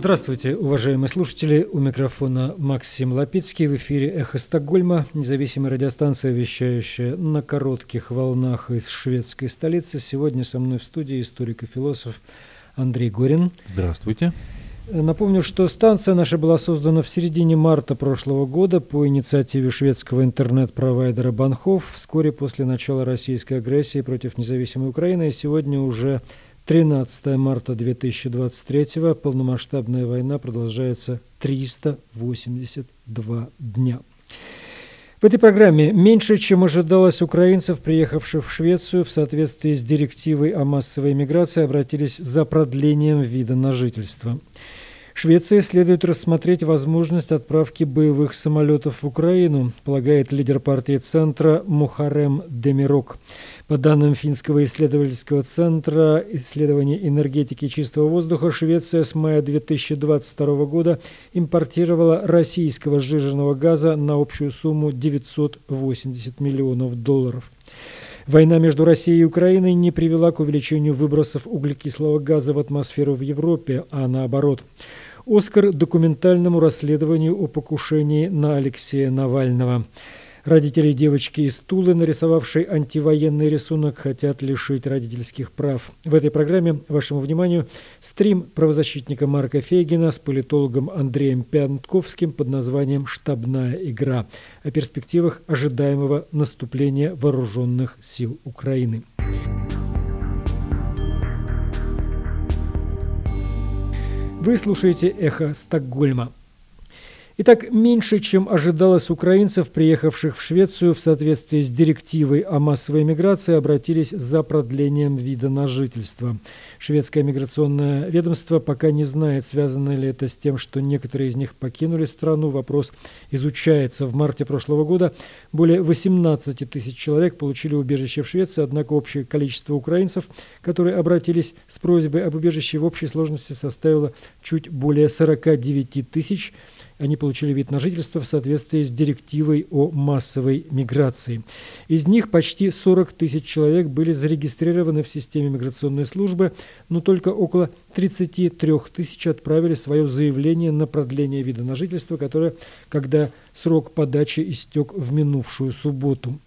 Здравствуйте, уважаемые слушатели. У микрофона Максим Лапицкий. В эфире «Эхо Стокгольма», независимая радиостанция, вещающая на коротких волнах из шведской столицы. Сегодня со мной в студии историк и философ Андрей Горин. Здравствуйте. Напомню, что станция наша была создана в середине марта прошлого года по инициативе шведского интернет-провайдера Банхов вскоре после начала российской агрессии против независимой Украины. И сегодня уже 13 марта 2023 полномасштабная война продолжается 382 дня. В этой программе меньше, чем ожидалось украинцев, приехавших в Швецию в соответствии с директивой о массовой миграции, обратились за продлением вида на жительство. Швеции следует рассмотреть возможность отправки боевых самолетов в Украину, полагает лидер партии Центра Мухарем Демирок. По данным Финского исследовательского центра исследований энергетики чистого воздуха, Швеция с мая 2022 года импортировала российского сжиженного газа на общую сумму 980 миллионов долларов. Война между Россией и Украиной не привела к увеличению выбросов углекислого газа в атмосферу в Европе, а наоборот. Оскар документальному расследованию о покушении на Алексея Навального. Родители девочки из Тулы, нарисовавшей антивоенный рисунок, хотят лишить родительских прав. В этой программе вашему вниманию стрим правозащитника Марка Фейгина с политологом Андреем Пятковским под названием «Штабная игра» о перспективах ожидаемого наступления вооруженных сил Украины. Вы слушаете «Эхо Стокгольма». Итак, меньше, чем ожидалось украинцев, приехавших в Швецию в соответствии с директивой о массовой миграции, обратились за продлением вида на жительство. Шведское миграционное ведомство пока не знает, связано ли это с тем, что некоторые из них покинули страну. Вопрос изучается. В марте прошлого года более 18 тысяч человек получили убежище в Швеции, однако общее количество украинцев, которые обратились с просьбой об убежище в общей сложности составило чуть более 49 тысяч. Они получили вид на жительство в соответствии с директивой о массовой миграции. Из них почти 40 тысяч человек были зарегистрированы в системе миграционной службы, но только около 33 тысяч отправили свое заявление на продление вида на жительство, которое, когда срок подачи истек в минувшую субботу.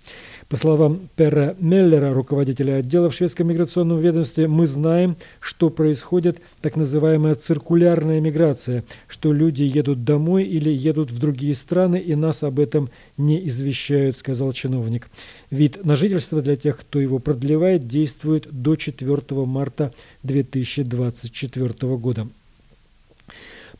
По словам Пера Меллера, руководителя отдела в шведском миграционном ведомстве, мы знаем, что происходит так называемая циркулярная миграция, что люди едут домой или едут в другие страны, и нас об этом не извещают, сказал чиновник. Вид на жительство для тех, кто его продлевает, действует до 4 марта 2024 года.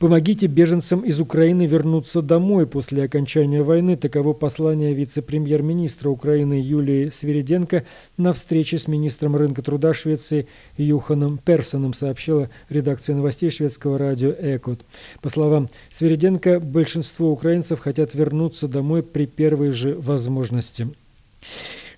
Помогите беженцам из Украины вернуться домой после окончания войны. Таково послание вице-премьер-министра Украины Юлии Свириденко на встрече с министром рынка труда Швеции Юханом Персоном, сообщила редакция новостей шведского радио «Экот». По словам Свириденко, большинство украинцев хотят вернуться домой при первой же возможности.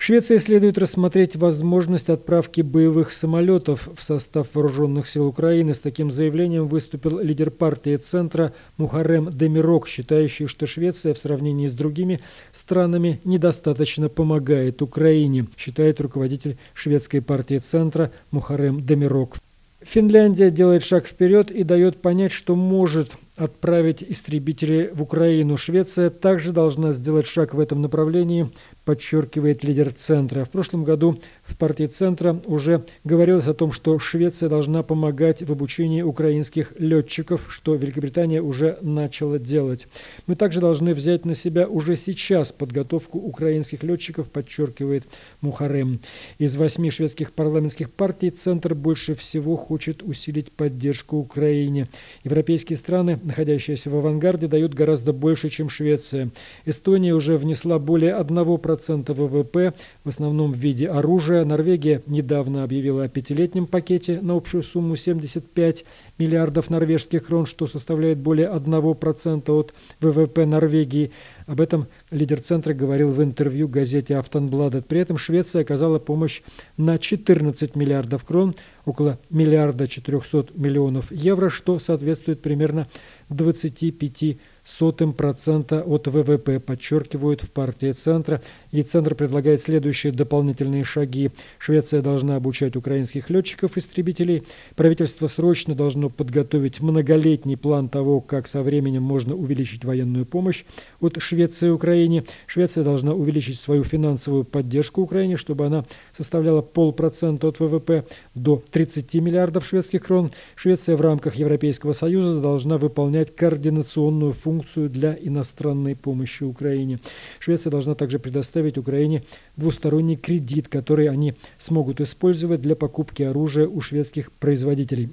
Швеция следует рассмотреть возможность отправки боевых самолетов в состав вооруженных сил Украины. С таким заявлением выступил лидер партии Центра Мухарем Демирок, считающий, что Швеция в сравнении с другими странами недостаточно помогает Украине, считает руководитель шведской партии Центра Мухарем Демирок. Финляндия делает шаг вперед и дает понять, что может отправить истребители в Украину. Швеция также должна сделать шаг в этом направлении, подчеркивает лидер Центра. В прошлом году в партии Центра уже говорилось о том, что Швеция должна помогать в обучении украинских летчиков, что Великобритания уже начала делать. Мы также должны взять на себя уже сейчас подготовку украинских летчиков, подчеркивает Мухарем. Из восьми шведских парламентских партий Центр больше всего хочет усилить поддержку Украине. Европейские страны находящаяся в авангарде, дают гораздо больше, чем Швеция. Эстония уже внесла более 1% ВВП, в основном в виде оружия. Норвегия недавно объявила о пятилетнем пакете на общую сумму 75 миллиардов норвежских крон, что составляет более 1% от ВВП Норвегии. Об этом лидер центра говорил в интервью газете «Автонбладет». При этом Швеция оказала помощь на 14 миллиардов крон, около миллиарда 400 миллионов евро, что соответствует примерно 25 сотым процента от ВВП, подчеркивают в партии Центра. И Центр предлагает следующие дополнительные шаги. Швеция должна обучать украинских летчиков-истребителей. Правительство срочно должно подготовить многолетний план того, как со временем можно увеличить военную помощь от Швеции Украине. Швеция должна увеличить свою финансовую поддержку Украине, чтобы она составляла полпроцента от ВВП до 30 миллиардов шведских крон. Швеция в рамках Европейского Союза должна выполнять координационную функцию для иностранной помощи Украине. Швеция должна также предоставить Украине двусторонний кредит, который они смогут использовать для покупки оружия у шведских производителей.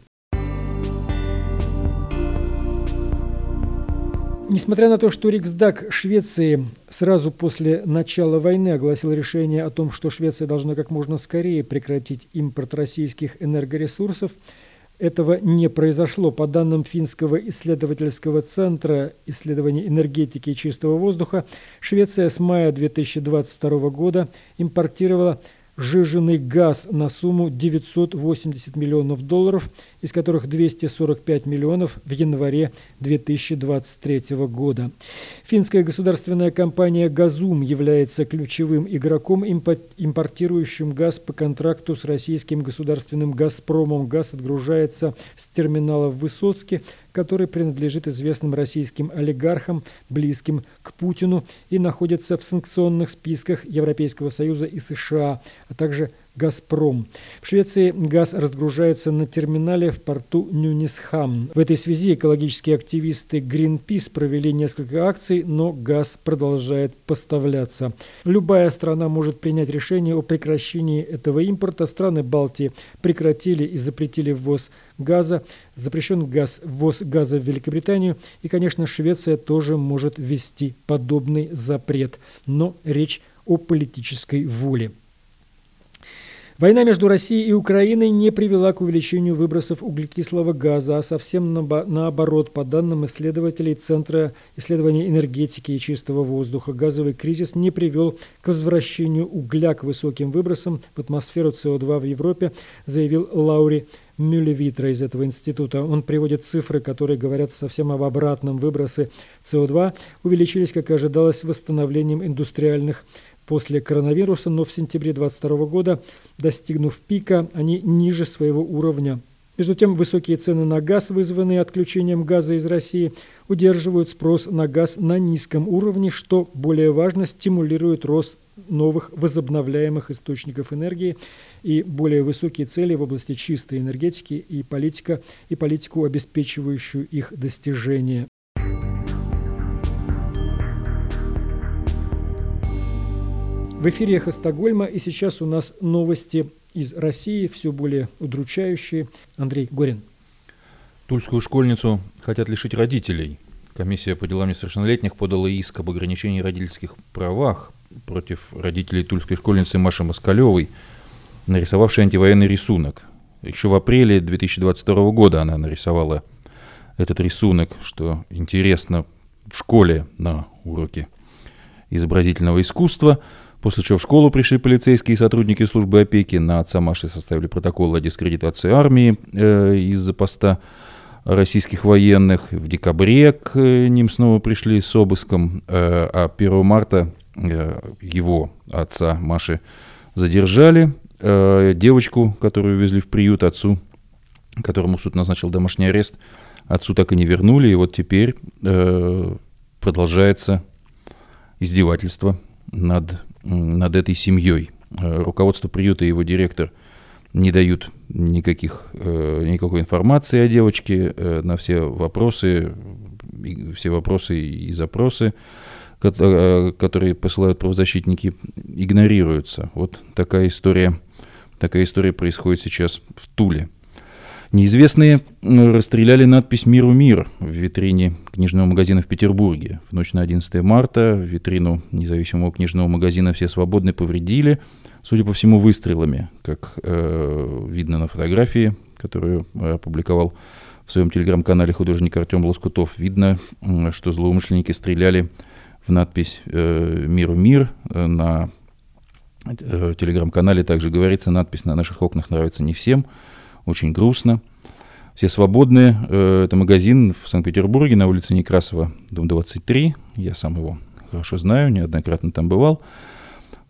Несмотря на то, что Риксдаг Швеции сразу после начала войны огласил решение о том, что Швеция должна как можно скорее прекратить импорт российских энергоресурсов, этого не произошло. По данным Финского исследовательского центра исследований энергетики и чистого воздуха, Швеция с мая 2022 года импортировала сжиженный газ на сумму 980 миллионов долларов, из которых 245 миллионов в январе 2023 года. Финская государственная компания «Газум» является ключевым игроком, импортирующим газ по контракту с российским государственным «Газпромом». Газ отгружается с терминала в Высоцке, который принадлежит известным российским олигархам, близким к Путину, и находится в санкционных списках Европейского Союза и США, а также «Газпром». В Швеции газ разгружается на терминале в порту Нюнисхам. В этой связи экологические активисты Greenpeace провели несколько акций, но газ продолжает поставляться. Любая страна может принять решение о прекращении этого импорта. Страны Балтии прекратили и запретили ввоз газа. Запрещен газ, ввоз газа в Великобританию. И, конечно, Швеция тоже может ввести подобный запрет. Но речь о политической воле. Война между Россией и Украиной не привела к увеличению выбросов углекислого газа, а совсем наоборот. По данным исследователей Центра исследования энергетики и чистого воздуха, газовый кризис не привел к возвращению угля к высоким выбросам в атмосферу СО2 в Европе, заявил Лаури Мюллевитра из этого института. Он приводит цифры, которые говорят совсем об обратном. Выбросы СО2 увеличились, как и ожидалось, восстановлением индустриальных после коронавируса, но в сентябре 2022 года, достигнув пика, они ниже своего уровня. Между тем, высокие цены на газ, вызванные отключением газа из России, удерживают спрос на газ на низком уровне, что, более важно, стимулирует рост новых возобновляемых источников энергии и более высокие цели в области чистой энергетики и политика и политику, обеспечивающую их достижение. В эфире «Эхо Стокгольма» и сейчас у нас новости из России, все более удручающие. Андрей Горин. Тульскую школьницу хотят лишить родителей. Комиссия по делам несовершеннолетних подала иск об ограничении родительских правах против родителей тульской школьницы Маши Москалевой, нарисовавшей антивоенный рисунок. Еще в апреле 2022 года она нарисовала этот рисунок, что интересно, в школе на уроке изобразительного искусства – После чего в школу пришли полицейские и сотрудники службы опеки. На отца Маши составили протокол о дискредитации армии э, из-за поста российских военных. В декабре к ним снова пришли с обыском, э, а 1 марта э, его отца Маши задержали. Э, девочку, которую везли в приют отцу, которому суд назначил домашний арест, отцу так и не вернули. И вот теперь э, продолжается издевательство над над этой семьей. Э, руководство приюта и его директор не дают никаких, э, никакой информации о девочке э, на все вопросы, все вопросы и запросы, которые посылают правозащитники, игнорируются. Вот такая история, такая история происходит сейчас в Туле. Неизвестные расстреляли надпись «Миру мир» в витрине книжного магазина в Петербурге. В ночь на 11 марта витрину независимого книжного магазина «Все свободны» повредили, судя по всему, выстрелами, как э, видно на фотографии, которую опубликовал в своем телеграм-канале художник Артем Лоскутов. Видно, что злоумышленники стреляли в надпись э, «Миру мир». На э, телеграм-канале также говорится, надпись на наших окнах нравится не всем – очень грустно. Все свободные. Э, это магазин в Санкт-Петербурге на улице Некрасова, дом 23. Я сам его хорошо знаю, неоднократно там бывал.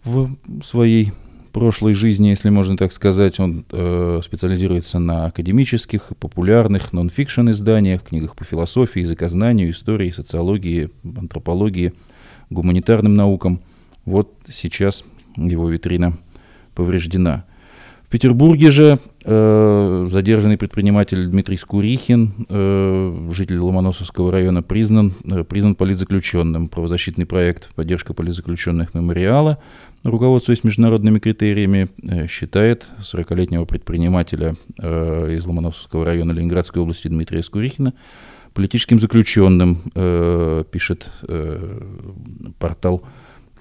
В своей прошлой жизни, если можно так сказать, он э, специализируется на академических, популярных, нон-фикшн изданиях, книгах по философии, языкознанию, истории, социологии, антропологии, гуманитарным наукам. Вот сейчас его витрина повреждена. Петербурге же э, задержанный предприниматель Дмитрий Скурихин, э, житель Ломоносовского района, признан, э, признан политзаключенным. Правозащитный проект «Поддержка политзаключенных мемориала», руководствуясь международными критериями, э, считает 40-летнего предпринимателя э, из Ломоносовского района Ленинградской области Дмитрия Скурихина политическим заключенным, э, пишет э, портал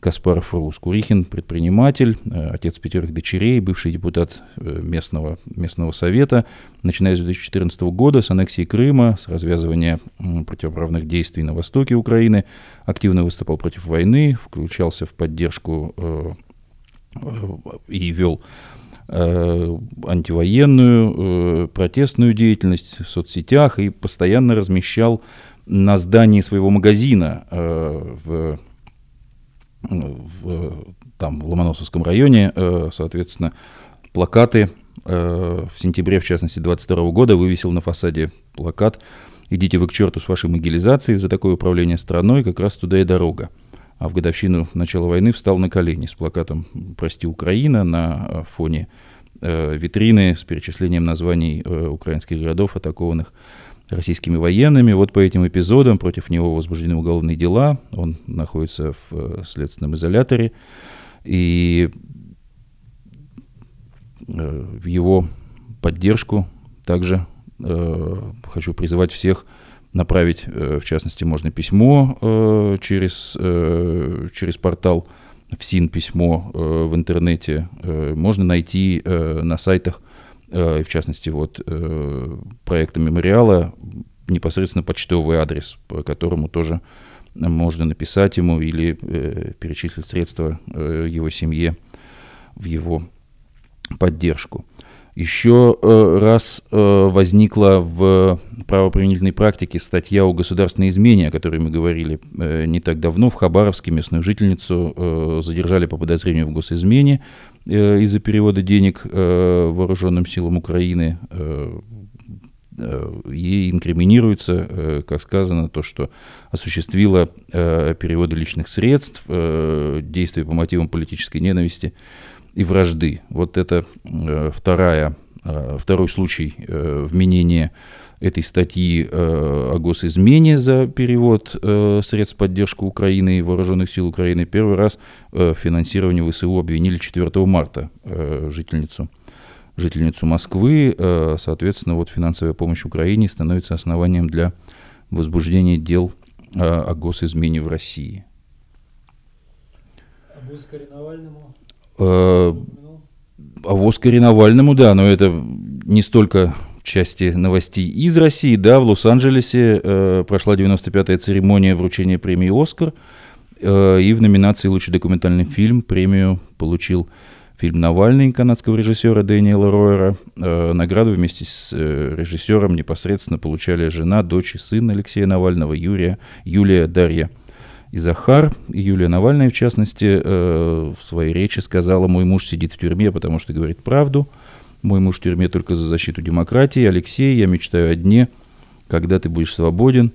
Каспаров Рус. Курихин – предприниматель, э, отец пятерых дочерей, бывший депутат э, местного, местного совета. Начиная с 2014 года, с аннексии Крыма, с развязывания противоправных действий на востоке Украины, активно выступал против войны, включался в поддержку э, и вел антивоенную, протестную деятельность в соцсетях и постоянно размещал на здании своего магазина в в, там, в Ломоносовском районе, э, соответственно, плакаты э, в сентябре, в частности, 22 года вывесил на фасаде плакат «Идите вы к черту с вашей могилизацией, за такое управление страной как раз туда и дорога». А в годовщину начала войны встал на колени с плакатом «Прости, Украина» на э, фоне витрины с перечислением названий украинских городов, атакованных российскими военными. Вот по этим эпизодам против него возбуждены уголовные дела. Он находится в э, следственном изоляторе. И э, в его поддержку также э, хочу призывать всех направить, в частности, можно письмо через, через портал ФСИН письмо в интернете. Можно найти на сайтах Э, в частности, вот э, проекта мемориала, непосредственно почтовый адрес, по которому тоже можно написать ему или э, перечислить средства его семье в его поддержку. Еще раз возникла в правоприменительной практике статья о государственной измене, о которой мы говорили не так давно. В Хабаровске местную жительницу задержали по подозрению в госизмене. Э, из-за перевода денег э, вооруженным силам Украины. Э, ей инкриминируется, как сказано, то, что осуществила переводы личных средств, действия по мотивам политической ненависти и вражды. Вот это вторая, второй случай вменения этой статьи э, о госизмене за перевод э, средств поддержки Украины и вооруженных сил Украины первый раз э, в финансировании ВСУ обвинили 4 марта жительницу жительницу Москвы. Соответственно, вот финансовая помощь Украине становится основанием для возбуждения дел о госизмене в России. А Оскаре Навальному? Об Оскаре Навальному, да, но это не столько части новостей из России. Да, в Лос-Анджелесе э, прошла 95-я церемония вручения премии «Оскар», э, и в номинации «Лучший документальный фильм» премию получил фильм «Навальный» канадского режиссера Дэниела Ройера. Э, награду вместе с э, режиссером непосредственно получали жена, дочь и сын Алексея Навального, Юрия, Юлия, Дарья и Захар. И Юлия Навальная, в частности, э, в своей речи сказала, мой муж сидит в тюрьме, потому что говорит правду – мой муж в тюрьме только за защиту демократии. Алексей, я мечтаю о дне, когда ты будешь свободен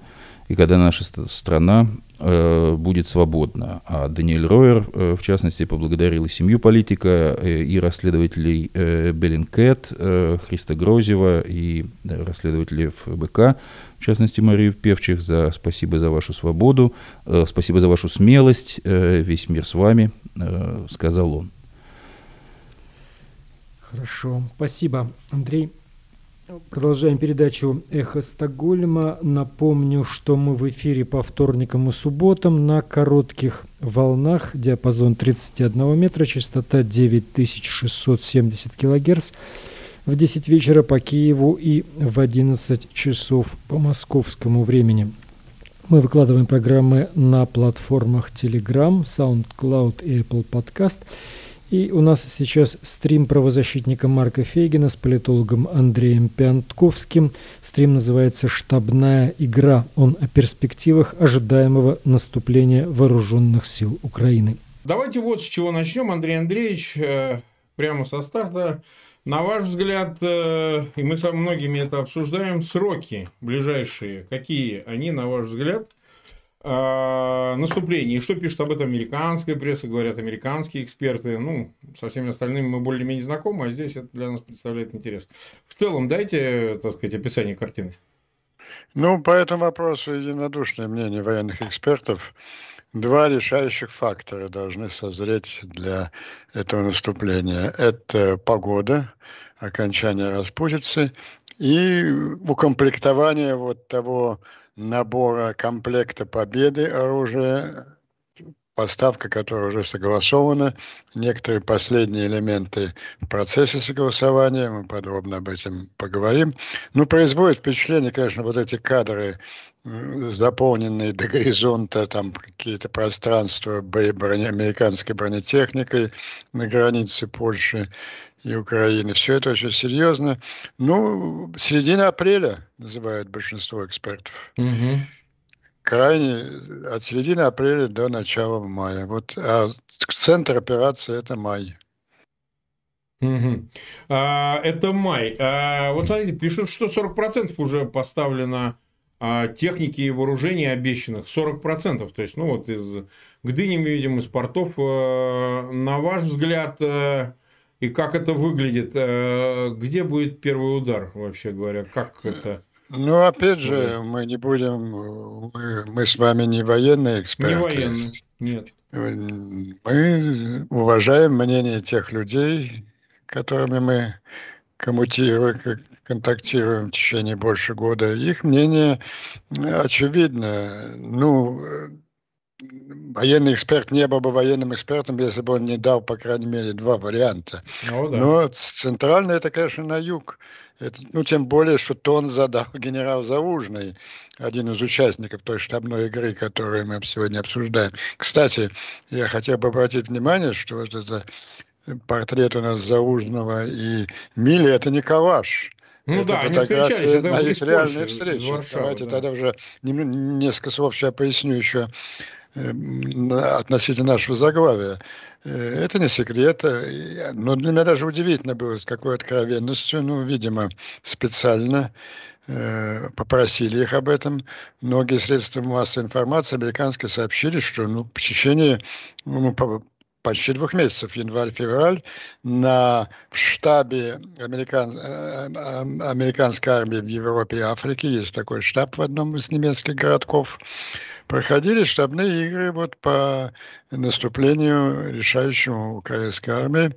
и когда наша страна э, будет свободна. А Даниэль Ройер, э, в частности, поблагодарил и семью политика, э, и расследователей э, Беллинкет, э, Христа Грозева, и э, расследователей ФБК, в частности, Марию Певчих, за спасибо за вашу свободу, э, спасибо за вашу смелость, э, весь мир с вами, э, сказал он. Хорошо, спасибо, Андрей. Продолжаем передачу «Эхо Стокгольма». Напомню, что мы в эфире по вторникам и субботам на коротких волнах. Диапазон 31 метра, частота 9670 килогерц. В 10 вечера по Киеву и в 11 часов по московскому времени. Мы выкладываем программы на платформах Telegram, SoundCloud и Apple Podcast – И у нас сейчас стрим правозащитника Марка Фейгина с политологом Андреем Пиантковским. Стрим называется «Штабная игра». Он о перспективах ожидаемого наступления вооруженных сил Украины. Давайте вот с чего начнем, Андрей Андреевич, э, прямо со старта. На ваш взгляд, э, и мы со многими это обсуждаем, сроки ближайшие, какие они, на ваш взгляд, э, наступления. И что пишет об этом американская пресса, говорят американские эксперты. Ну, со всеми остальными мы более-менее знакомы, а здесь это для нас представляет интерес. В целом, дайте, так сказать, описание картины. Ну, по этому вопросу единодушное мнение военных экспертов. Два решающих фактора должны созреть для этого наступления. Это погода, окончание распутицы и укомплектование вот того набора комплекта победы оружия, поставка которая уже согласована, некоторые последние элементы в процессе согласования, мы подробно об этом поговорим. Ну, производит впечатление, конечно, вот эти кадры, заполненные до горизонта, там какие-то пространства броне, американской бронетехникой на границе Польши и Украины. Все это очень серьезно. Ну, середина апреля называют большинство экспертов. Угу крайне от середины апреля до начала мая. Вот а центр операции это май. Угу. А, это май. А, вот смотрите, пишут, что 40% уже поставлено а, техники и вооружений обещанных. 40%. То есть, ну вот из Гдыни мы видим, из портов. А, на ваш взгляд, а, и как это выглядит? А, где будет первый удар, вообще говоря? Как это? Ну, опять же, мы не будем, мы, мы с вами не военные эксперты. Не военные, нет. Мы уважаем мнение тех людей, которыми мы коммутируем, контактируем в течение больше года. Их мнение очевидно. Ну, военный эксперт не был бы военным экспертом, если бы он не дал, по крайней мере, два варианта. Ну, да. Но центрально это, конечно, на юг. Это, ну, тем более, что тон задал генерал Заужный, один из участников той штабной игры, которую мы сегодня обсуждаем. Кстати, я хотел бы обратить внимание, что вот это портрет у нас Заужного и Мили – это не калаш. Ну это да, они встречались, это на их реальные встречи. Давайте да. тогда уже несколько слов сейчас поясню еще относительно нашего заглавия. Э, это не секрет, э, но для меня даже удивительно было, с какой откровенностью, ну, видимо, специально э, попросили их об этом. Многие средства массовой информации американские сообщили, что ну, в течение ну, почти двух месяцев, январь-февраль, на штабе американ, американской армии в Европе и Африке, есть такой штаб в одном из немецких городков, проходили штабные игры вот по наступлению решающему украинской армии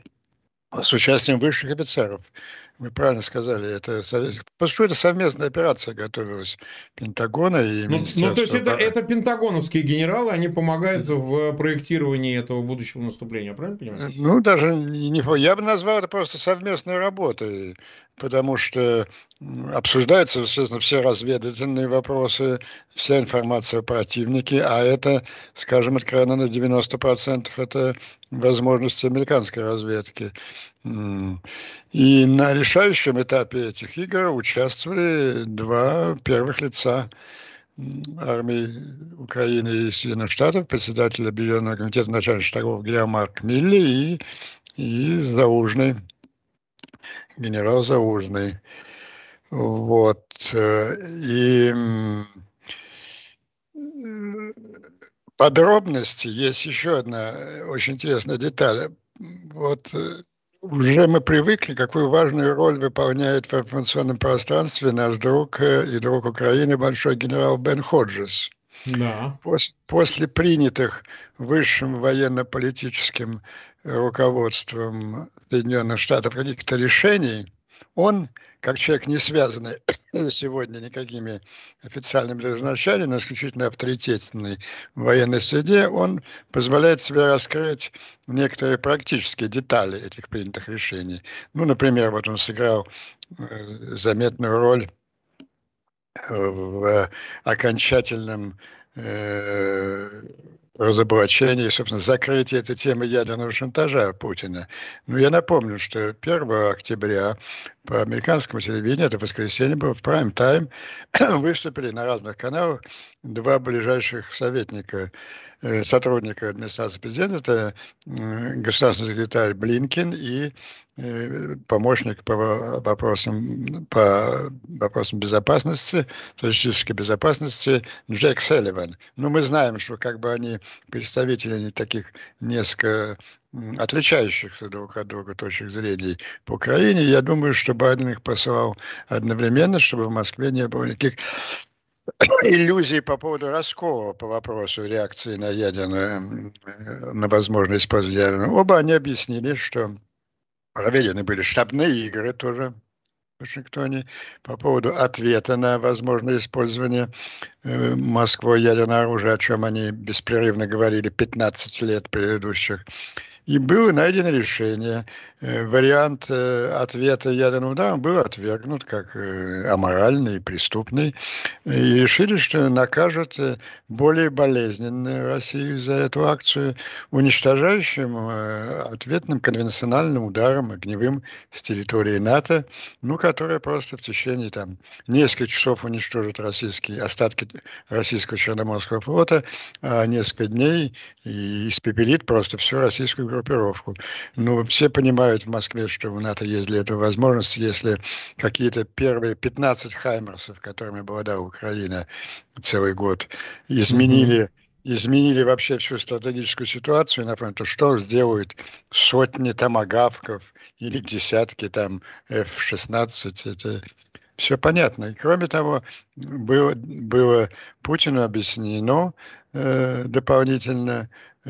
с участием высших офицеров. Вы правильно сказали, это, что это совместная операция готовилась Пентагона и ну, Ну, то есть это, это пентагоновские генералы, они помогают в проектировании этого будущего наступления, правильно понимаю? Ну, даже не, я бы назвал это просто совместной работой, потому что обсуждаются, естественно, все разведывательные вопросы, вся информация о противнике, а это, скажем, откровенно на 90% это возможности американской разведки. И на решающем этапе этих игр участвовали два первых лица армии Украины и Соединенных Штатов, председатель Объединенного комитета начальников штабов Геомарк Милли и, и Заужный, генерал Заужный. Вот. И подробности есть еще одна очень интересная деталь. Вот уже мы привыкли, какую важную роль выполняет в информационном пространстве наш друг э, и друг Украины, большой генерал Бен Ходжес. Да. Пос, после принятых высшим военно-политическим руководством Соединенных Штатов каких-то решений, он как человек, не связанный сегодня никакими официальными назначениями, но исключительно авторитетный в военной среде, он позволяет себе раскрыть некоторые практические детали этих принятых решений. Ну, например, вот он сыграл э, заметную роль в окончательном разоблачение, собственно, закрытие этой темы ядерного шантажа Путина. Но я напомню, что 1 октября по американскому телевидению, это воскресенье было, в прайм-тайм, выступили на разных каналах два ближайших советника, э, сотрудника администрации президента, это государственный секретарь Блинкин и э, помощник по вопросам, по вопросам безопасности, стратегической безопасности Джек Селливан. Но мы знаем, что как бы они представители таких несколько отличающихся друг от друга точек зрения по Украине. Я думаю, что Байден их посылал одновременно, чтобы в Москве не было никаких иллюзий по поводу раскола по вопросу реакции на ядерную, на возможность использования ядерного. Оба они объяснили, что проведены были штабные игры тоже в Вашингтоне по поводу ответа на возможное использование э, Москвой ядерного оружия, о чем они беспрерывно говорили 15 лет предыдущих. И было найдено решение. Э, вариант э, ответа ядерным ударом был отвергнут как э, аморальный и преступный. И решили, что накажут более болезненно Россию за эту акцию уничтожающим ответным конвенциональным ударом огневым с территории НАТО, ну, которая просто в течение там нескольких часов уничтожит российские остатки российского Черноморского флота, а несколько дней и испепелит просто всю российскую группировку. Ну, все понимают в Москве, что у НАТО есть для этого возможность, если какие-то первые 15 хаймерсов, которыми обладала Украина целый год, изменили mm-hmm изменили вообще всю стратегическую ситуацию на фронте, что сделают сотни томагавков или десятки там F-16, это все понятно. И кроме того, было, было Путину объяснено э, дополнительно,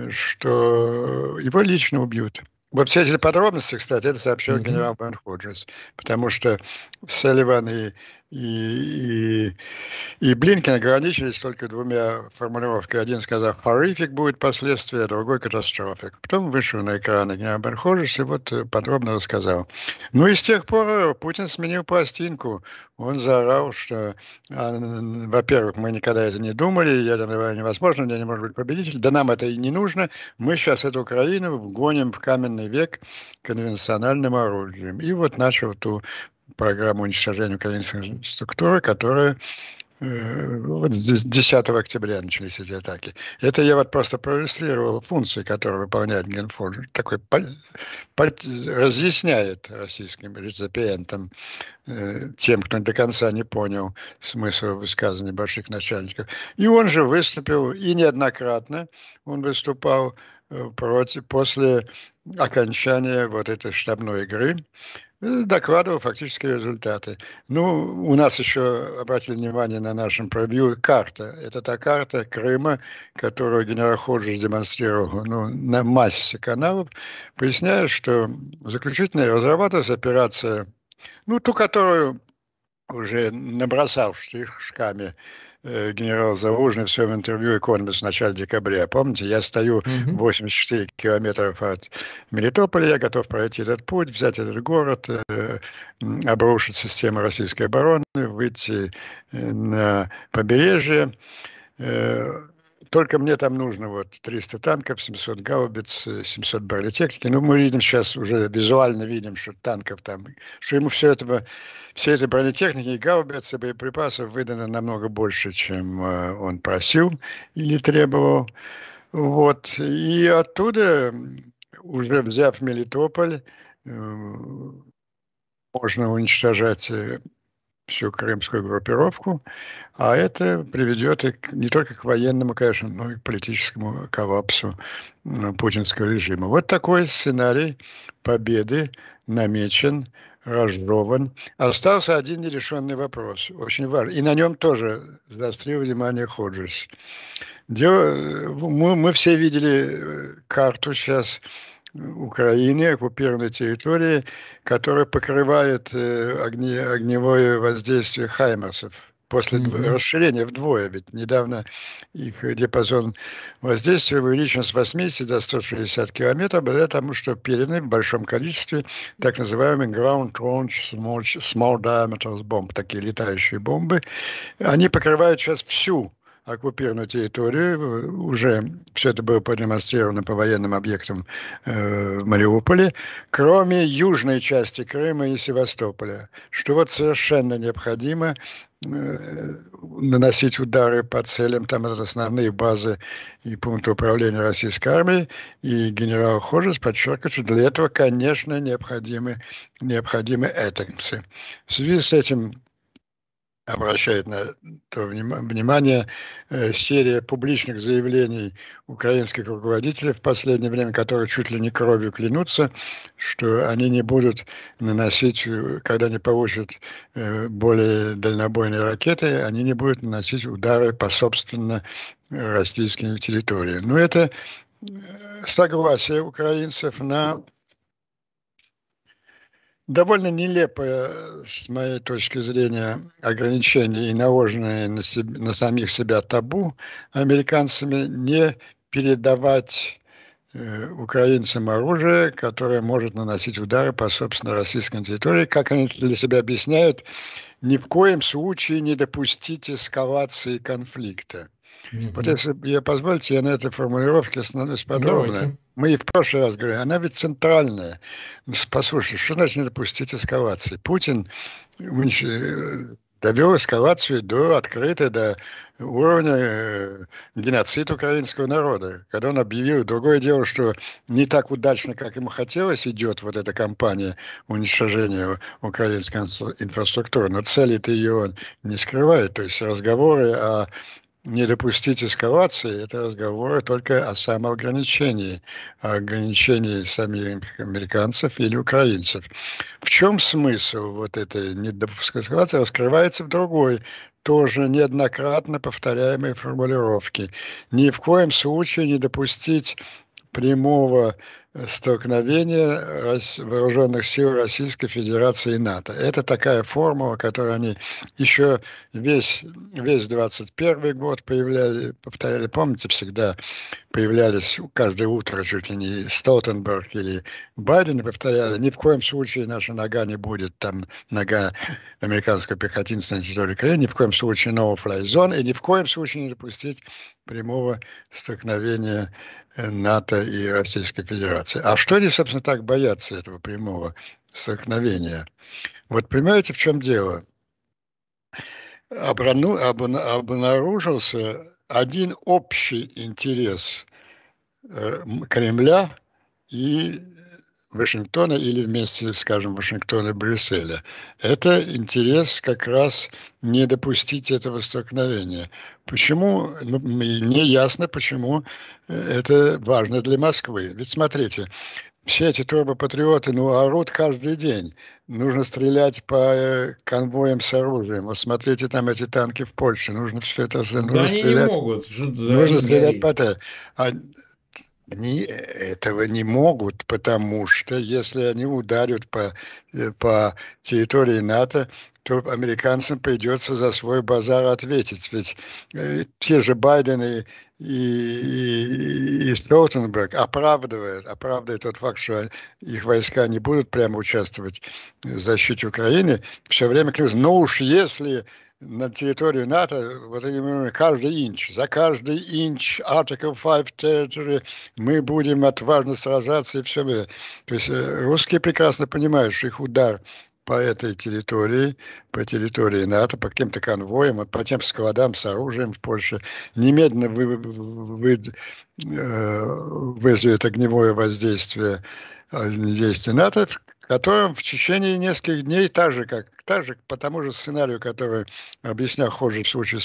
что его лично убьют. Вот все эти подробности, кстати, это сообщил mm-hmm. генерал Бен Ходжес, потому что Селливан и и, и, и Блинкен ограничились только двумя формулировками. Один сказал «horrific будет последствия», другой «катастрофик». Потом вышел на экраны генерал Бенхожес и вот э, подробно рассказал. Ну и с тех пор э, Путин сменил пластинку. Он заорал, что, а, во-первых, мы никогда это не думали, ядерная война невозможно, не может быть победитель, да нам это и не нужно. Мы сейчас эту Украину вгоним в каменный век конвенциональным оружием. И вот начал ту программу уничтожения украинской структуры, которая э, вот с 10 октября начались эти атаки. Это я вот просто проиллюстрировал функции, которые выполняет Генфор. Такой разъясняет российским реципиентам, э, тем, кто до конца не понял смысла высказываний больших начальников. И он же выступил, и неоднократно он выступал э, против, после окончания вот этой штабной игры, докладывал фактические результаты. Ну, у нас еще, обратили внимание на нашем пробью, карта. Это та карта Крыма, которую генерал Ходжес демонстрировал ну, на массе каналов, поясняя, что заключительная разрабатывалась операция, ну, ту, которую уже набросал штришками Э, генерал Залужный в своем интервью «Экономист» в начале декабря. Помните, я стою mm-hmm. 84 километров от Мелитополя, я готов пройти этот путь, взять этот город, э, обрушить систему российской обороны, выйти э, на побережье. Э, только мне там нужно вот 300 танков, 700 гаубиц, 700 бронетехники. Ну, мы видим сейчас, уже визуально видим, что танков там, что ему все это, все эти бронетехники, гаубицы, боеприпасов выдано намного больше, чем э, он просил или требовал. Вот. И оттуда, уже взяв Мелитополь, э, можно уничтожать э, всю крымскую группировку, а это приведет и к, не только к военному, конечно, но и к политическому коллапсу путинского режима. Вот такой сценарий победы намечен, разжеван. Остался один нерешенный вопрос, очень важный, и на нем тоже заострил внимание Ходжес. Мы, мы все видели э, карту сейчас Украины, оккупированной территории, которая покрывает э, огне, огневое воздействие хаймерсов после mm-hmm. расширения вдвое, ведь недавно их диапазон воздействия увеличен с 80 до 160 километров, благодаря тому, что переданы в большом количестве так называемые ground launch small, small diameters бомб, такие летающие бомбы. Они покрывают сейчас всю оккупированную территорию. Уже все это было продемонстрировано по военным объектам э, в Мариуполе, кроме южной части Крыма и Севастополя, что вот совершенно необходимо Э, наносить удары по целям, там это основные базы и пункты управления российской армией. И генерал Хожес подчеркивает, что для этого, конечно, необходимы, необходимы этаксы. В связи с этим обращает на то внимание э, серия публичных заявлений украинских руководителей в последнее время, которые чуть ли не кровью клянутся, что они не будут наносить, э, когда они получат э, более дальнобойные ракеты, они не будут наносить удары по собственно российским территориям. Но это согласие украинцев на довольно нелепое, с моей точки зрения, ограничение и наложенное на, себе, на самих себя табу американцами не передавать э, украинцам оружие, которое может наносить удары по, собственно, российской территории. Как они для себя объясняют, ни в коем случае не допустить эскалации конфликта. Mm-hmm. Вот если я позвольте, я на этой формулировке остановлюсь подробно. Давайте. Мы и в прошлый раз говорили, она ведь центральная. Послушай, что значит не допустить эскалации? Путин э, довел эскалацию до открытой, до уровня э, геноцида украинского народа. Когда он объявил, другое дело, что не так удачно, как ему хотелось, идет вот эта кампания уничтожения украинской инфраструктуры, но цели-то ее он не скрывает. То есть разговоры о не допустить эскалации, это разговоры только о самоограничении, о ограничении самих американцев или украинцев. В чем смысл вот этой недопуска эскалации раскрывается в другой, тоже неоднократно повторяемой формулировке. Ни в коем случае не допустить прямого столкновения вооруженных сил Российской Федерации и НАТО. Это такая формула, которую они еще весь, весь 21 год появляли, повторяли. Помните, всегда появлялись каждое утро чуть ли не Столтенберг или Байден повторяли, ни в коем случае наша нога не будет, там нога американского пехотинца на территории Украины, ни в коем случае no-fly zone, и ни в коем случае не допустить прямого столкновения э, НАТО и Российской Федерации. А что они, собственно, так боятся этого прямого столкновения? Вот понимаете, в чем дело? Обрану, обнаружился один общий интерес э, Кремля и Вашингтона или вместе, скажем, Вашингтона и Брюсселя. Это интерес как раз не допустить этого столкновения. Почему? Ну, мне ясно, почему э, это важно для Москвы. Ведь смотрите, все эти турбопатриоты, ну, орут каждый день. Нужно стрелять по э, конвоям с оружием. Вот смотрите, там эти танки в Польше. Нужно все это... Нужно да стрелять, они не могут. Нужно стрелять по... А они этого не могут, потому что если они ударят по, э, по территории НАТО, то американцам придется за свой базар ответить. Ведь э, те же Байден и, и, и Столтенберг оправдывают, оправдывают тот факт, что их войска не будут прямо участвовать в защите Украины, все время говорят, ну уж если на территорию НАТО, вот именно каждый инч, за каждый инч Article 5 territory мы будем отважно сражаться и все. То есть э, русские прекрасно понимают, что их удар по этой территории, по территории НАТО, по каким-то конвоям, по тем складам с оружием в Польше, немедленно вы, вы, э, вызовет огневое воздействие э, действия НАТО, которым в течение нескольких дней, так же, как, так же по тому же сценарию, который объяснял Ходжи в случае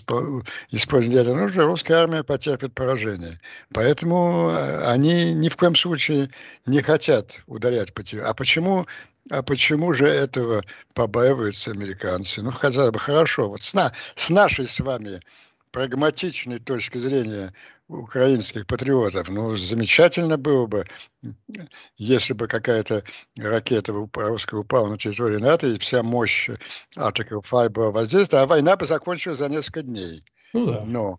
использования ядерного оружия, русская армия потерпит поражение. Поэтому э, они ни в коем случае не хотят ударять по тебе. А почему а почему же этого побаиваются американцы? Ну, хотя бы хорошо. Вот с, на, с нашей с вами прагматичной точки зрения украинских патриотов. Ну, замечательно было бы, если бы какая-то ракета русская упала на территорию НАТО, и вся мощь Article 5 была воздействована, а война бы закончилась за несколько дней. Ну, да. но,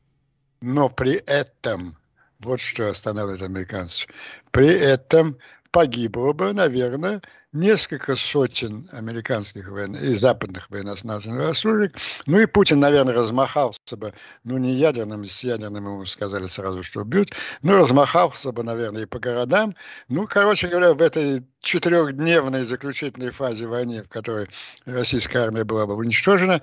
но при этом, вот что останавливает американцев, при этом погибло бы, наверное, несколько сотен американских воен... и западных военнослужащих. Ну и Путин, наверное, размахался бы, ну не ядерным, с ядерным ему сказали сразу, что убьют, но размахался бы, наверное, и по городам. Ну, короче говоря, в этой четырехдневной заключительной фазе войны, в которой российская армия была бы уничтожена,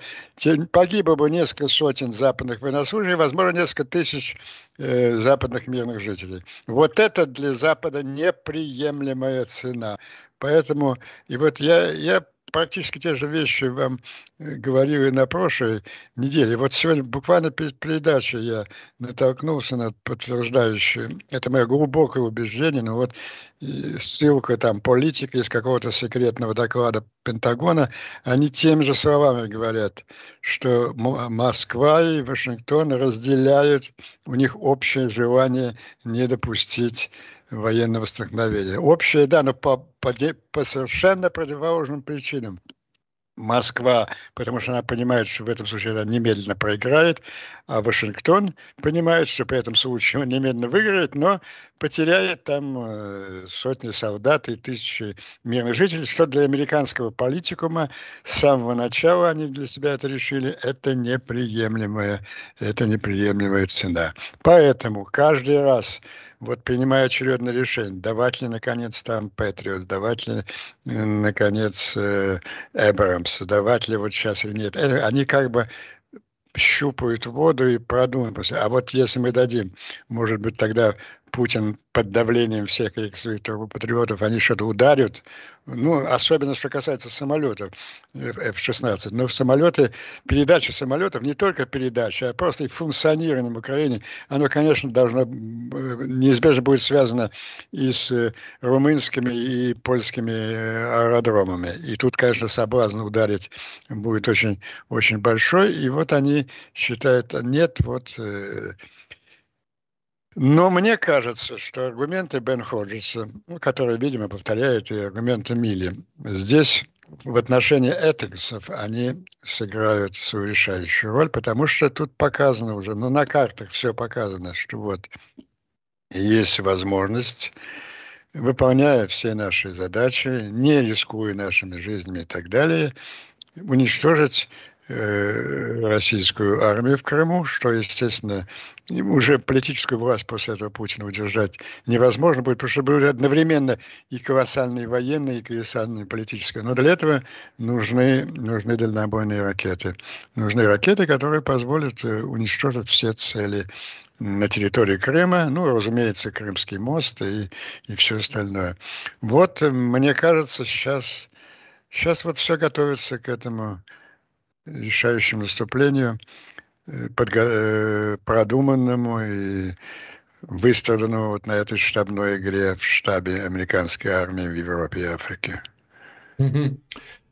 погибло бы несколько сотен западных военнослужащих, возможно, несколько тысяч э, западных мирных жителей. Вот это для Запада неприемлемая цена. Поэтому, и вот я, я практически те же вещи вам э, говорил и на прошлой неделе. Вот сегодня буквально перед передачей я натолкнулся на подтверждающее, это мое глубокое убеждение, но вот ссылка там политика из какого-то секретного доклада Пентагона, они теми же словами говорят, что Москва и Вашингтон разделяют, у них общее желание не допустить военного столкновения. Общее, да, но по, по, по совершенно противоположным причинам. Москва, потому что она понимает, что в этом случае она немедленно проиграет, а Вашингтон понимает, что при этом случае он немедленно выиграет, но потеряет там э, сотни солдат и тысячи мирных жителей, что для американского политикума с самого начала они для себя это решили, это неприемлемая, это неприемлемая цена. Поэтому каждый раз вот принимая очередное решение, давать ли, наконец, там Патриот, давать ли, наконец, Эбрамс, давать ли вот сейчас или нет. Это, они как бы щупают воду и продумывают. А вот если мы дадим, может быть, тогда Путин под давлением всех этих своих патриотов, они что-то ударят. Ну, особенно, что касается самолетов F-16. Но самолеты, передача самолетов, не только передача, а просто их функционирование в Украине, оно, конечно, должно, неизбежно будет связано и с э, румынскими и польскими э, аэродромами. И тут, конечно, соблазн ударить будет очень, очень большой. И вот они считают, нет, вот э, но мне кажется, что аргументы Бен Ходжеса, ну, которые, видимо, повторяют и аргументы Милли, здесь в отношении этиксов они сыграют свою решающую роль, потому что тут показано уже, ну, на картах все показано, что вот есть возможность, выполняя все наши задачи, не рискуя нашими жизнями и так далее, уничтожить российскую армию в Крыму, что, естественно, уже политическую власть после этого Путина удержать невозможно будет, потому что были одновременно и колоссальные военные, и колоссальные политические. Но для этого нужны, нужны дальнобойные ракеты. Нужны ракеты, которые позволят э, уничтожить все цели на территории Крыма, ну, разумеется, Крымский мост и, и все остальное. Вот, э, мне кажется, сейчас, сейчас вот все готовится к этому решающему наступлению, э, э, продуманному и выставленному вот на этой штабной игре в штабе американской армии в Европе и Африке. Угу.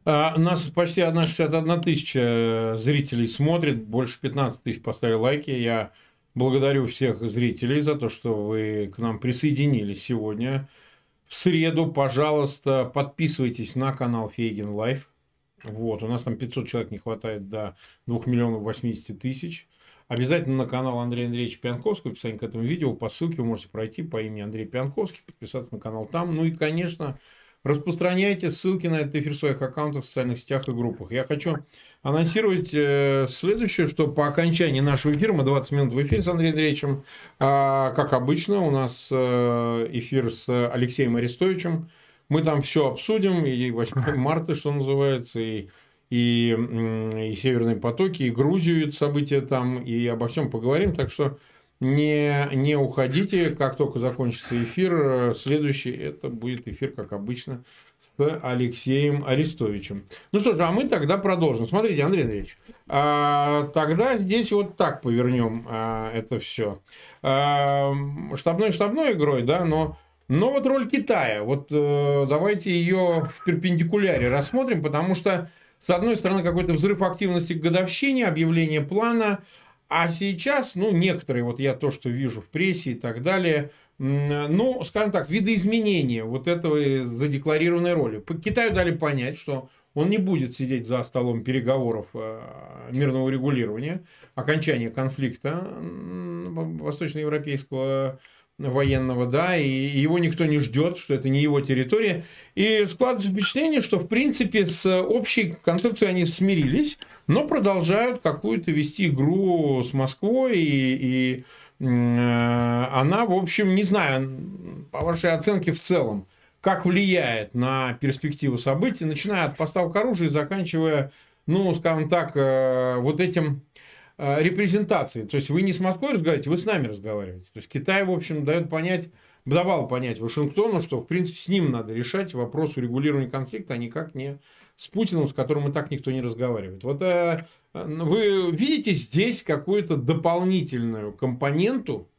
А, нас почти 1,61 тысяча зрителей смотрит, больше 15 тысяч поставили лайки. Я благодарю всех зрителей за то, что вы к нам присоединились сегодня. В среду, пожалуйста, подписывайтесь на канал Фейгин Live. Вот, у нас там 500 человек не хватает до 2 миллионов 80 тысяч. Обязательно на канал Андрея Андреевича Пионтковского, описание к этому видео, по ссылке вы можете пройти по имени Андрей Пионтковский, подписаться на канал там. Ну и, конечно, распространяйте ссылки на этот эфир в своих аккаунтах, в социальных сетях и группах. Я хочу анонсировать э, следующее, что по окончании нашего эфира, мы 20 минут в эфире с Андреем Андреевичем, а, как обычно, у нас э, эфир с Алексеем Арестовичем, мы там все обсудим, и 8 марта, что называется, и, и, и Северные потоки, и Грузию, события там, и обо всем поговорим. Так что не, не уходите, как только закончится эфир. Следующий это будет эфир, как обычно, с Алексеем Арестовичем. Ну что ж, а мы тогда продолжим. Смотрите, Андрей Андреевич, а, тогда здесь вот так повернем а, это все. А, штабной штабной игрой, да, но но вот роль Китая, вот э, давайте ее в перпендикуляре рассмотрим, потому что, с одной стороны, какой-то взрыв активности к годовщине, объявление плана, а сейчас, ну, некоторые, вот я то, что вижу в прессе и так далее, ну, скажем так, видоизменения вот этого задекларированной роли. Китаю дали понять, что он не будет сидеть за столом переговоров э, мирного регулирования, окончания конфликта восточноевропейского военного, да, и его никто не ждет, что это не его территория. И складывается впечатление, что, в принципе, с общей концепцией они смирились, но продолжают какую-то вести игру с Москвой, и, и э, она, в общем, не знаю, по вашей оценке в целом, как влияет на перспективу событий, начиная от поставок оружия и заканчивая, ну, скажем так, э, вот этим репрезентацией. То есть вы не с Москвой разговариваете, вы с нами разговариваете. То есть Китай, в общем, дает понять, давал понять Вашингтону, что, в принципе, с ним надо решать вопрос урегулирования конфликта, а никак не с Путиным, с которым и так никто не разговаривает. Вот э, вы видите здесь какую-то дополнительную компоненту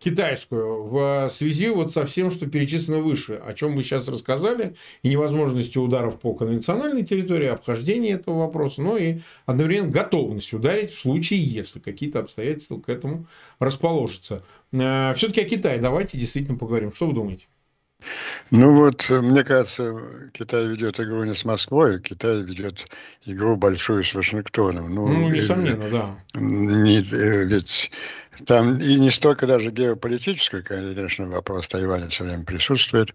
китайскую в связи вот со всем, что перечислено выше, о чем вы сейчас рассказали, и невозможности ударов по конвенциональной территории, обхождения этого вопроса, но и одновременно готовность ударить в случае, если какие-то обстоятельства к этому расположатся. Э, Все-таки о Китае давайте действительно поговорим. Что вы думаете? Ну вот, мне кажется, Китай ведет игру не с Москвой, Китай ведет игру большую с Вашингтоном. Ну, ну несомненно, и, да. Не, ведь там и не столько даже геополитический, конечно, вопрос Тайваня все время присутствует.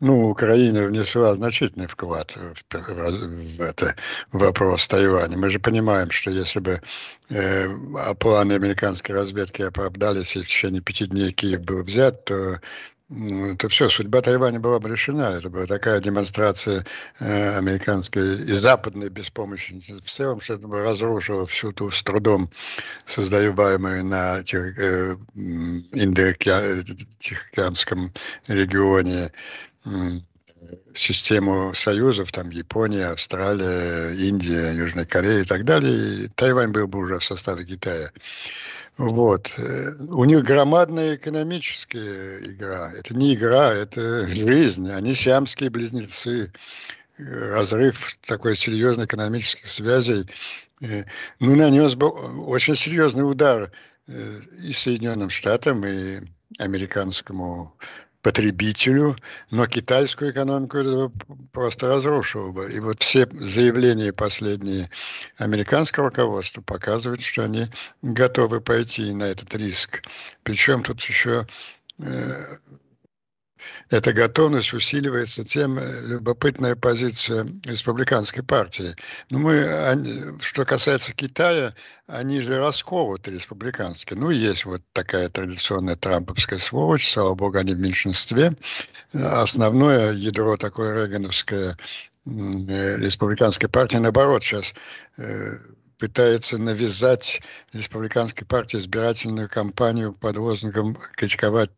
Ну, Украина внесла значительный вклад в, в это вопрос Тайваня. Мы же понимаем, что если бы э, планы американской разведки оправдались и в течение пяти дней Киев был взят, то то все, судьба Тайваня была бы решена. Это была такая демонстрация э, американской и западной беспомощности в целом, что это бы разрушило всю ту с трудом создаваемую на тех, э, Индо-Тихоокеанском регионе э, систему союзов, там Япония, Австралия, Индия, Южная Корея и так далее. И Тайвань был бы уже в составе Китая. Вот. Э, у них громадная экономическая игра. Это не игра, это жизнь. Они сиамские близнецы. Разрыв такой серьезной экономических связей э, ну, нанес бы очень серьезный удар э, и Соединенным Штатам, и американскому потребителю, но китайскую экономику просто разрушило бы. И вот все заявления последние американского руководства показывают, что они готовы пойти на этот риск. Причем тут еще э, эта готовность усиливается тем, э, любопытная позиция республиканской партии. Но ну, мы, что касается Китая, они же расколоты республиканские. Ну, есть вот такая традиционная трамповская сволочь, слава богу, они в меньшинстве. Основное ядро такое регановское э, республиканской партии, наоборот, сейчас э, пытается навязать республиканской партии избирательную кампанию под лозунгом критиковать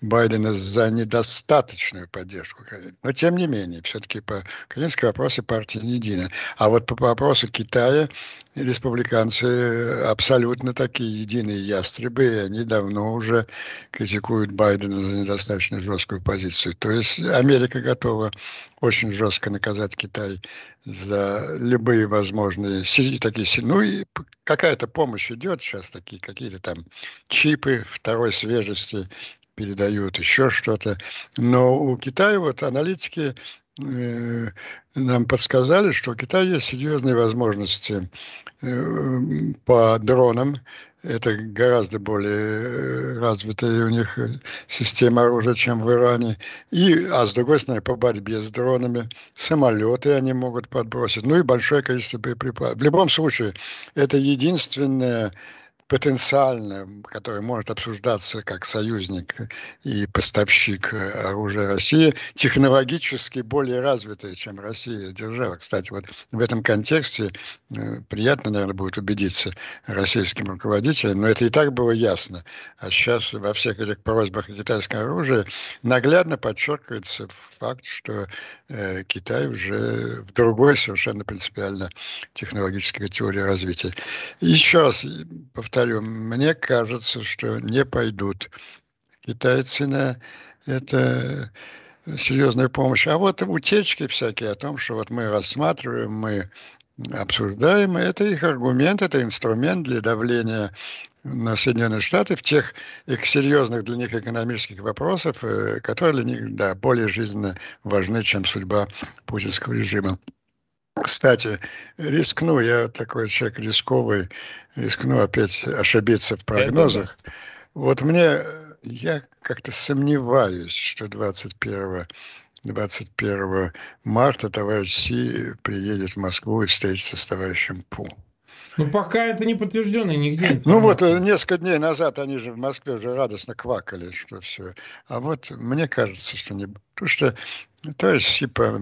Байдена за недостаточную поддержку. Но тем не менее, все-таки по украинской вопросе партия не едина. А вот по вопросу Китая республиканцы абсолютно такие единые ястребы, и они давно уже критикуют Байдена за недостаточно жесткую позицию. То есть Америка готова очень жестко наказать Китай за любые возможные такие ну и какая-то помощь идет сейчас такие какие-то там чипы второй свежести передают еще что-то но у Китая вот аналитики э, нам подсказали, что у Китая есть серьезные возможности э, по дронам. Это гораздо более э, развитая у них система оружия, чем в Иране. И, а с другой стороны, по борьбе с дронами, самолеты они могут подбросить, ну и большое количество боеприпасов. В любом случае, это единственная потенциально, который может обсуждаться как союзник и поставщик оружия России, технологически более развитая, чем Россия держава. Кстати, вот в этом контексте э, приятно, наверное, будет убедиться российским руководителям, но это и так было ясно. А сейчас во всех этих просьбах о китайском оружии наглядно подчеркивается факт, что э, Китай уже в другой совершенно принципиально технологической теории развития. Еще раз повторяю, повторю, мне кажется, что не пойдут китайцы на это серьезную помощь. А вот утечки всякие о том, что вот мы рассматриваем, мы обсуждаем, это их аргумент, это инструмент для давления на Соединенные Штаты в тех серьезных для них экономических вопросах, э, которые для них да, более жизненно важны, чем судьба путинского режима. Кстати, рискну, я такой человек рисковый, рискну опять ошибиться в прогнозах. Вот мне я как-то сомневаюсь, что 21 21 марта товарищ Си приедет в Москву и встретится с товарищем Пу. Ну, пока это не подтверждено нигде. Ну вот э, несколько дней назад они же в Москве уже радостно квакали, что все. А вот мне кажется, что не... Потому что товарищ типа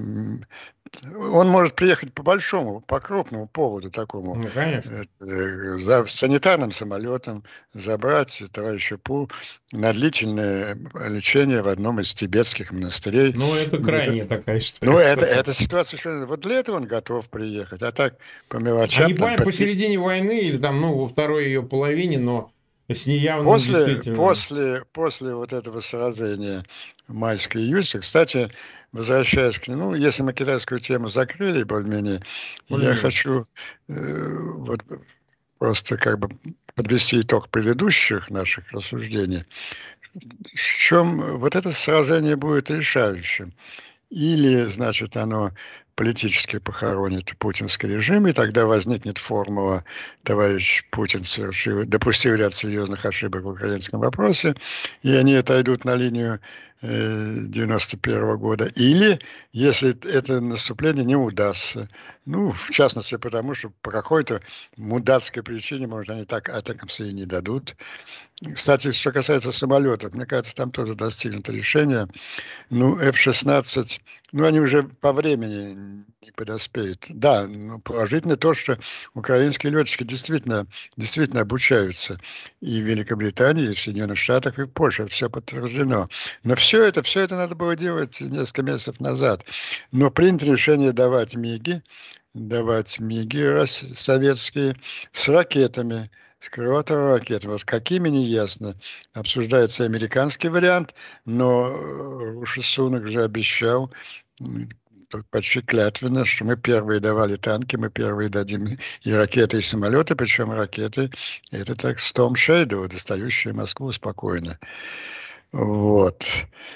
он может приехать по большому, по крупному поводу такому. Ну, конечно. Э, за санитарным самолетом забрать товарища Пу на длительное лечение в одном из тибетских монастырей. Ну, это крайне это, такая история. Ну, это, это ситуация, что вот для этого он готов приехать, а так по мелочам... А не там, посередине войны или там, ну, во второй ее половине, но с неявным после. После, после вот этого сражения майской-июльской, кстати, возвращаясь к нему, если мы китайскую тему закрыли более-менее, более я хочу э, вот просто как бы подвести итог предыдущих наших рассуждений. В чем вот это сражение будет решающим? Или, значит, оно политически похоронит путинский режим, и тогда возникнет формула «товарищ Путин совершил, допустил ряд серьезных ошибок в украинском вопросе», и они отойдут на линию 91 -го года. Или, если это наступление не удастся, ну, в частности, потому что по какой-то мудацкой причине, может, они так атакамсы и не дадут. Кстати, что касается самолетов, мне кажется, там тоже достигнуто решение. Ну, F-16, ну, они уже по времени не подоспеют. Да, ну, положительно то, что украинские летчики действительно, действительно обучаются и в Великобритании, и в Соединенных Штатах, и в Польше. Все подтверждено. Но все это, все это надо было делать несколько месяцев назад. Но принято решение давать МИГи, давать МИГи советские с ракетами, с крылатыми ракетами. Вот какими, не ясно. Обсуждается американский вариант, но уж Сунок же обещал почти клятвенно, что мы первые давали танки, мы первые дадим и ракеты, и самолеты, причем ракеты, это так Storm Shadow, достающие Москву спокойно. Вот.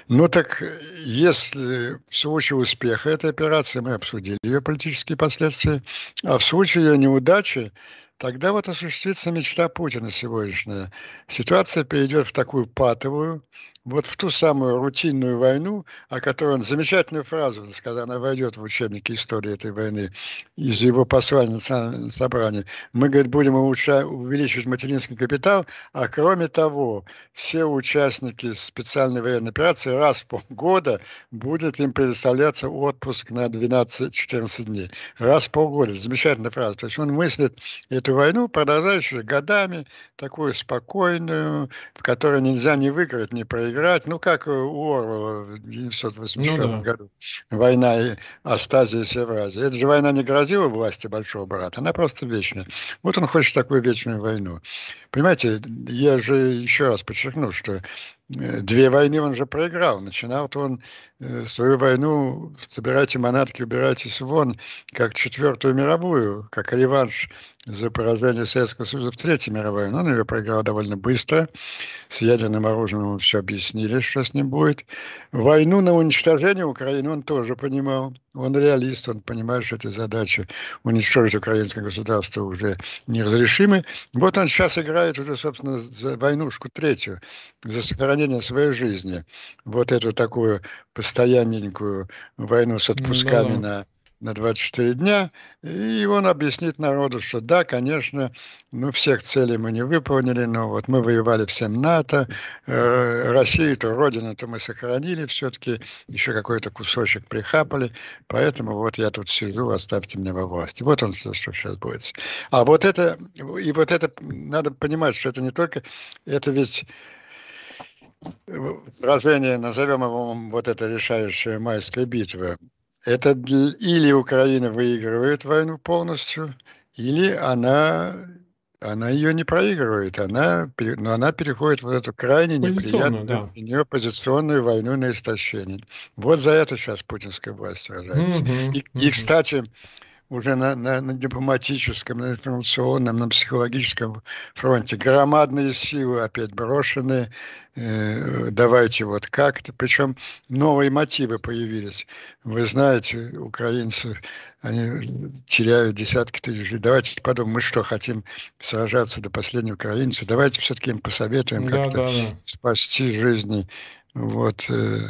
Ну так, если в случае успеха этой операции, мы обсудили ее политические последствия, а в случае ее неудачи, тогда вот осуществится мечта Путина сегодняшняя. Ситуация перейдет в такую патовую, вот в ту самую рутинную войну, о которой он замечательную фразу сказал, она войдет в учебники истории этой войны, из его послания национального собрания. Мы, говорит, будем улучшать, увеличивать материнский капитал, а кроме того, все участники специальной военной операции раз в полгода будет им предоставляться отпуск на 12-14 дней. Раз в полгода. Замечательная фраза. То есть он мыслит эту войну, продолжающую годами, такую спокойную, в которой нельзя ни выиграть, ни проиграть играть, ну, как у Орвала в 1984 ну, да. году. Война и Астазия и Севразия. Это же война не грозила власти Большого Брата, она просто вечная. Вот он хочет такую вечную войну. Понимаете, я же еще раз подчеркну, что э, две войны он же проиграл. Начинал-то он э, свою войну «собирайте манатки, убирайтесь вон», как Четвертую мировую, как реванш за поражение Советского Союза в Третьей мировой. Но он ее проиграл довольно быстро. С ядерным оружием ему все объяснили, что с ним будет. Войну на уничтожение Украины он тоже понимал. Он реалист, он понимает, что эти задачи уничтожить украинское государство уже неразрешимы. Вот он сейчас играет уже, собственно, за войнушку третью, за сохранение своей жизни. Вот эту такую постоянненькую войну с отпусками да. на на 24 дня, и он объяснит народу, что да, конечно, ну, всех целей мы не выполнили, но вот мы воевали всем НАТО, э, Россию, то родину, то мы сохранили все-таки, еще какой-то кусочек прихапали, поэтому вот я тут сижу, оставьте меня во власти. Вот он, что, что сейчас будет. А вот это, и вот это, надо понимать, что это не только, это ведь сражение, назовем его вот это решающая майская битва, это или Украина выигрывает войну полностью, или она, она ее не проигрывает, она, но она переходит в эту крайне неприятную да. для нее позиционную войну на истощение. Вот за это сейчас путинская власть сражается. Угу, и, угу. и, кстати, уже на, на, на дипломатическом, на информационном, на психологическом фронте. Громадные силы опять брошены. Э, давайте вот как-то. Причем новые мотивы появились. Вы знаете, украинцы, они теряют десятки тысяч. Давайте подумаем, мы что, хотим сражаться до последнего украинца? Давайте все-таки им посоветуем да, как-то да, да. спасти жизни. Вот. Э,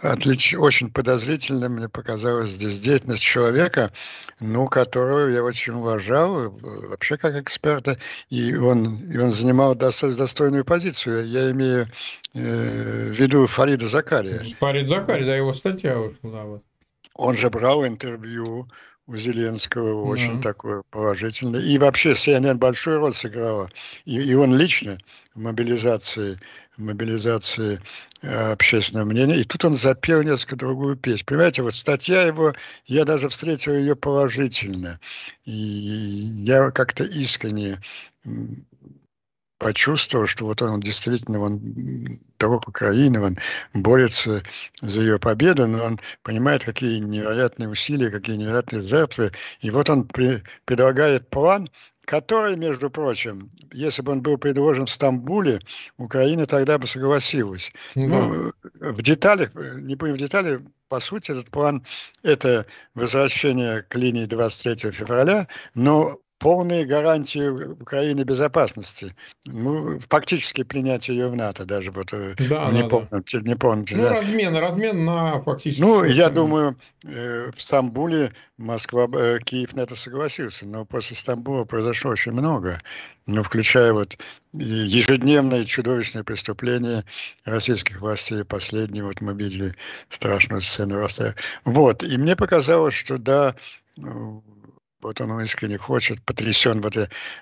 отлич... очень подозрительно мне показалась здесь деятельность человека, ну, которого я очень уважал, вообще как эксперта, и он, и он занимал достойную позицию. Я имею э, в виду Фарида Закария. Фарид Закарий, да, его статья вышла. Вот. Он же брал интервью у Зеленского очень mm-hmm. такое положительное. И вообще CNN большую роль сыграла. И, и он лично в мобилизации, мобилизации э, общественного мнения. И тут он запел несколько другую песню. Понимаете, вот статья его, я даже встретил ее положительно. И я как-то искренне почувствовал, что вот он действительно, он друг Украины, он борется за ее победу, но он понимает, какие невероятные усилия, какие невероятные жертвы. И вот он при, предлагает план, который, между прочим, если бы он был предложен в Стамбуле, Украина тогда бы согласилась. Да. Ну, в деталях, не будем в детали, по сути, этот план – это возвращение к линии 23 февраля, но полные гарантии Украины безопасности. Ну, фактически принятие ее в НАТО, даже вот э, да, не, да, помню, да. не помню. Ну, да. размен, размен на фактически... Ну, я думаю, э, в Стамбуле Москва, э, Киев на это согласился, но после Стамбула произошло очень много, ну, включая вот ежедневные чудовищные преступления российских властей. Последние, вот мы видели страшную сцену. Вот, и мне показалось, что да, вот он искренне хочет, потрясен. Вот,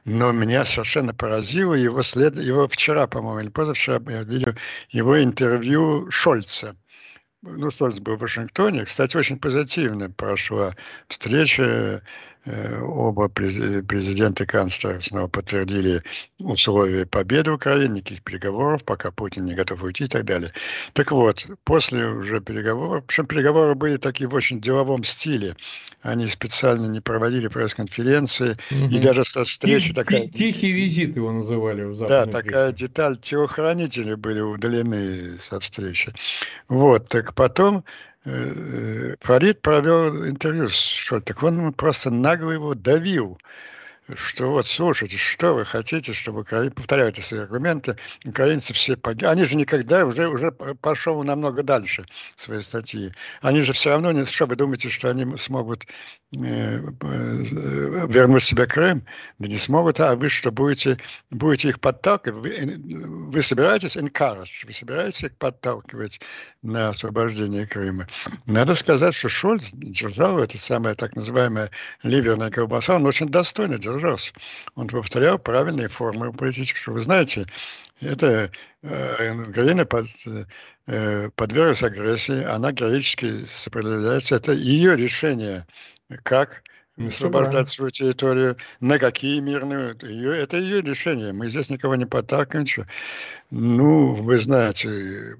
но меня совершенно поразило его след, его вчера, по-моему, или позавчера я видел его интервью Шольца. Ну, Шольц был в Вашингтоне. Кстати, очень позитивно прошла встреча оба президента снова подтвердили условия победы Украины, никаких переговоров, пока Путин не готов уйти и так далее. Так вот, после уже переговоров, причем переговоры были такие в очень деловом стиле, они специально не проводили пресс-конференции, угу. и даже со встречи Тих, такая... Тихий визит его называли в Да, такая прессе. деталь, телохранители были удалены со встречи. Вот, так потом Э, Фарид провел интервью с Шольтик, он просто нагло его давил что вот, слушайте, что вы хотите, чтобы Украина, повторяю эти свои аргументы, украинцы все погибли. Они же никогда уже, уже пошел намного дальше своей статьи. Они же все равно, не, что вы думаете, что они смогут э, э, вернуть себе Крым? Да не смогут, а вы что, будете, будете их подталкивать? Вы, вы собираетесь encourage, вы собираетесь их подталкивать на освобождение Крыма? Надо сказать, что Шольц держал это самое так называемое ливерное колбаса, он очень достойно держал выражался. Он повторял правильные формы политические. Вы знаете, это э, Украина под, э, подверглась агрессии, она героически сопротивляется. Это ее решение, как освобождать свою территорию, на какие мирные. Ее, это ее решение. Мы здесь никого не подталкиваем. Ну, вы знаете,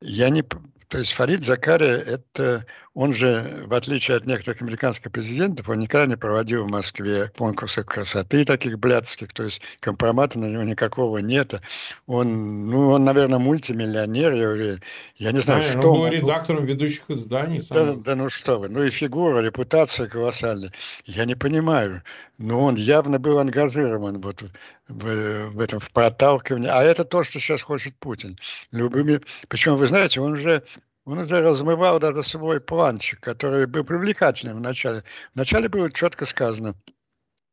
я не... То есть Фарид Закария – это он же, в отличие от некоторых американских президентов, он никогда не проводил в Москве конкурсы красоты таких блядских, то есть компромата на него никакого нет. Он, ну, он, наверное, мультимиллионер, я, я не знаю, а, что... Он был редактором ведущих изданий. Да, да, ну что вы, ну и фигура, репутация колоссальная. Я не понимаю, но он явно был ангажирован вот в, в этом, в проталкивании. А это то, что сейчас хочет Путин. Любыми... Причем, вы знаете, он уже он уже размывал даже свой планчик, который был привлекательным вначале. Вначале было четко сказано,